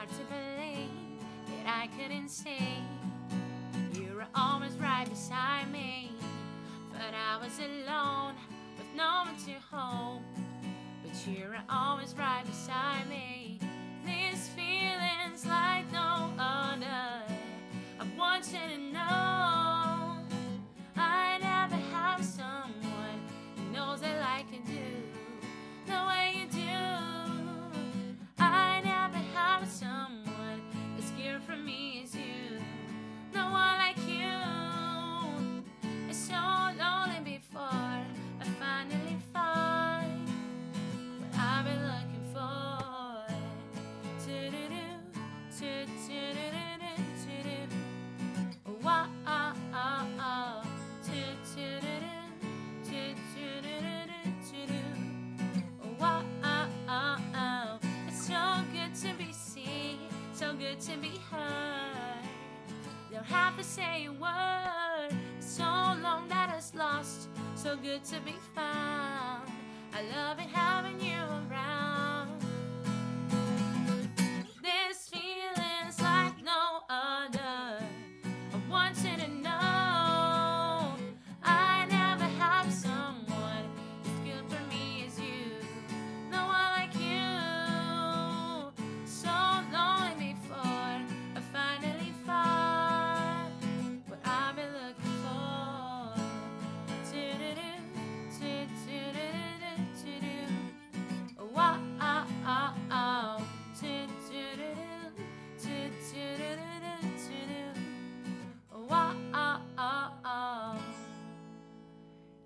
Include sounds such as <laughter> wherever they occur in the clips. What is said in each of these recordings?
hard to believe that I couldn't see. You were always right beside me, but I was alone with no one to hold. But you were always right beside me. Good to be seen, so good to be heard. Don't have to say a word. So long that it's lost, so good to be found. I love it having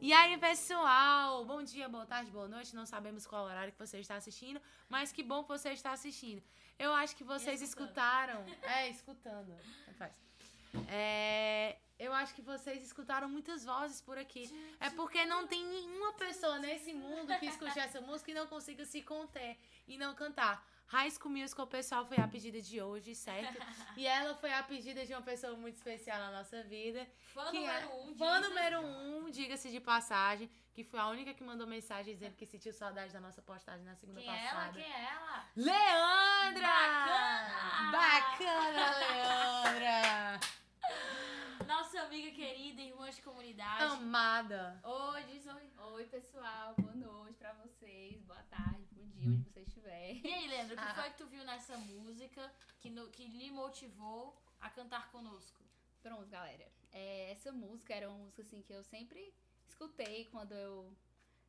E aí, pessoal? Bom dia, boa tarde, boa noite. Não sabemos qual horário que você está assistindo, mas que bom que você está assistindo. Eu acho que vocês escutaram. <laughs> É, escutando. Faz. É, eu acho que vocês escutaram muitas vozes por aqui. É porque não tem nenhuma pessoa nesse mundo que escute essa música e não consiga se conter e não cantar. High School Musical, pessoal, foi a pedida de hoje, certo? <laughs> E ela foi a pedida de uma pessoa muito especial na nossa vida. Fã que número é- um. Fã número um, diga-se de passagem, que foi a única que mandou mensagem dizendo que sentiu saudade da nossa postagem na segunda Quem é ela? passada. Quem é ela? Leandra! Bacana! Bacana, Leandra! <laughs> Nossa amiga querida, irmã de comunidade. Amada. Oi, diz oi. Oi, pessoal. Boa noite pra vocês. Boa tarde, bom dia, onde você estiver. E aí, Leandro, o que Ah. Foi que tu viu nessa música que, no- que lhe motivou a cantar conosco? Pronto, galera. É, essa música era uma música assim que eu sempre escutei quando eu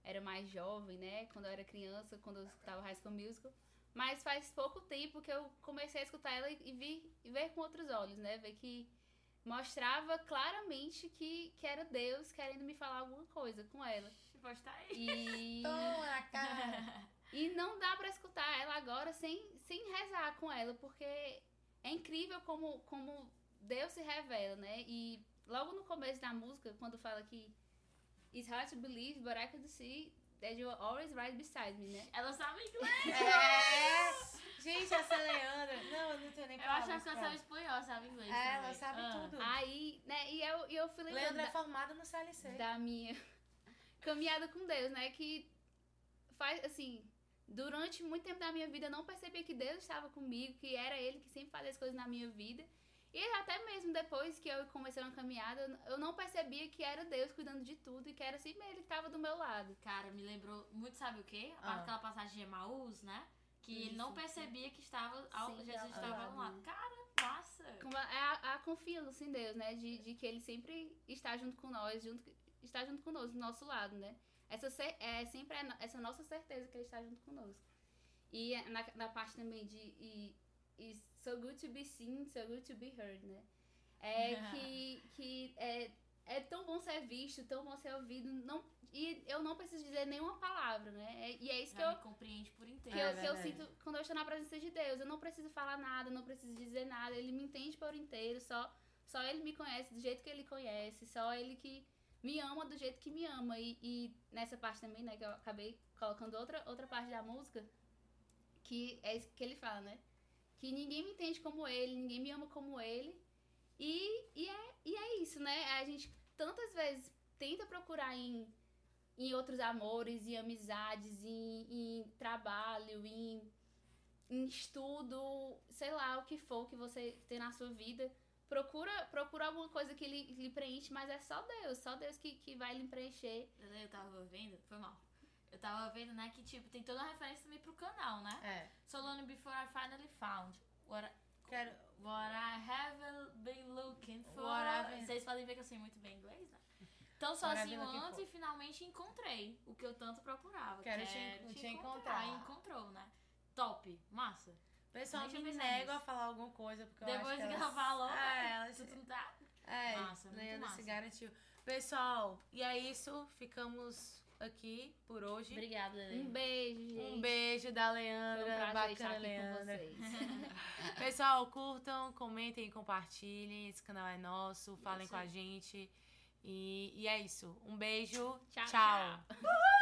era mais jovem, né? Quando eu era criança, quando eu escutava High School Musical. Mas faz pouco tempo que eu comecei a escutar ela e, vi, e ver com outros olhos, né? Ver que mostrava claramente que, que era Deus querendo me falar alguma coisa com ela. Pode estar aí. E, Toma na cara. <laughs> e não dá pra escutar ela agora sem, sem rezar com ela, porque é incrível como, como Deus se revela, né? E logo no começo da música, quando fala que It's hard to believe, but I could see that you always right beside me, né? Ela sabe inglês. É. Gente, essa Leandra. Não, eu não tenho nem Eu acho que ela pra- sabe espanhol, sabe inglês. É, ela sabe Ah. tudo. Aí, né, e eu, e eu fui lembrando Leandra é da, formada no CLC. da minha <laughs> caminhada com Deus, né? Que faz, assim, durante muito tempo da minha vida eu não percebia que Deus estava comigo, que era Ele que sempre fazia as coisas na minha vida. E até mesmo depois que eu comecei uma caminhada, eu não percebia que era Deus cuidando de tudo e que era sempre Ele que estava do meu lado. Cara, me lembrou muito, sabe o quê? Ah. Aquela passagem de Emaús, né? Que ele não Isso. percebia que estava ao, Jesus ao estava lado. né? Cara, massa! É a, a confiança em Deus, né? De, de que Ele sempre está junto com nós, junto, está junto conosco, do nosso lado, né? Essa é sempre essa nossa certeza que Ele está junto conosco. E é na, na parte também de e, It's so good to be seen, so good to be heard, né? É <laughs> que, que é, é tão bom ser visto, tão bom ser ouvido, não, e eu não preciso dizer nenhuma palavra, né? É- e é isso que Já eu, me compreende por que, inteiro. É eu, que eu sinto quando eu estou na presença de Deus. Eu não preciso falar nada, não preciso dizer nada. Ele me entende por inteiro. Só, só Ele me conhece do jeito que Ele conhece. Só Ele que me ama do jeito que me ama. E, e nessa parte também, né, que eu acabei colocando outra, outra parte da música, que é isso que ele fala, né? Que ninguém me entende como Ele, ninguém me ama como Ele. E, e, é, e é isso, né? A gente tantas vezes tenta procurar em em outros amores, em amizades, em, em trabalho, em, em estudo, sei lá, o que for que você tem na sua vida. Procura, procura alguma coisa que lhe, lhe preenche, mas é só Deus, só Deus que, que vai lhe preencher. Eu tava vendo, foi mal. Eu tava vendo, né, que tipo, tem toda uma referência também pro canal, né? É. So long before I finally found what I, Quero. what I haven't been looking for. Been- Vocês podem ver que eu sei muito bem inglês, né? Então sozinho antes e finalmente encontrei o que eu tanto procurava. Quero que te te te encontrar. encontrar. Encontrou, né? Top, massa. Pessoal, eu me nego nisso. a falar alguma coisa, porque eu Depois acho que que ela falou, É, ela tu não tá. É, Se garantiu. Pessoal, e é isso. Ficamos aqui por hoje. Obrigada, Lele. Um beijo, gente. Um beijo da um Leandra. estar Bacana, Leandra. vocês. <laughs> Pessoal, curtam, comentem, compartilhem. Esse canal é nosso. Falem Isso com a gente. E, e é isso. Um beijo. Tchau, tchau. tchau.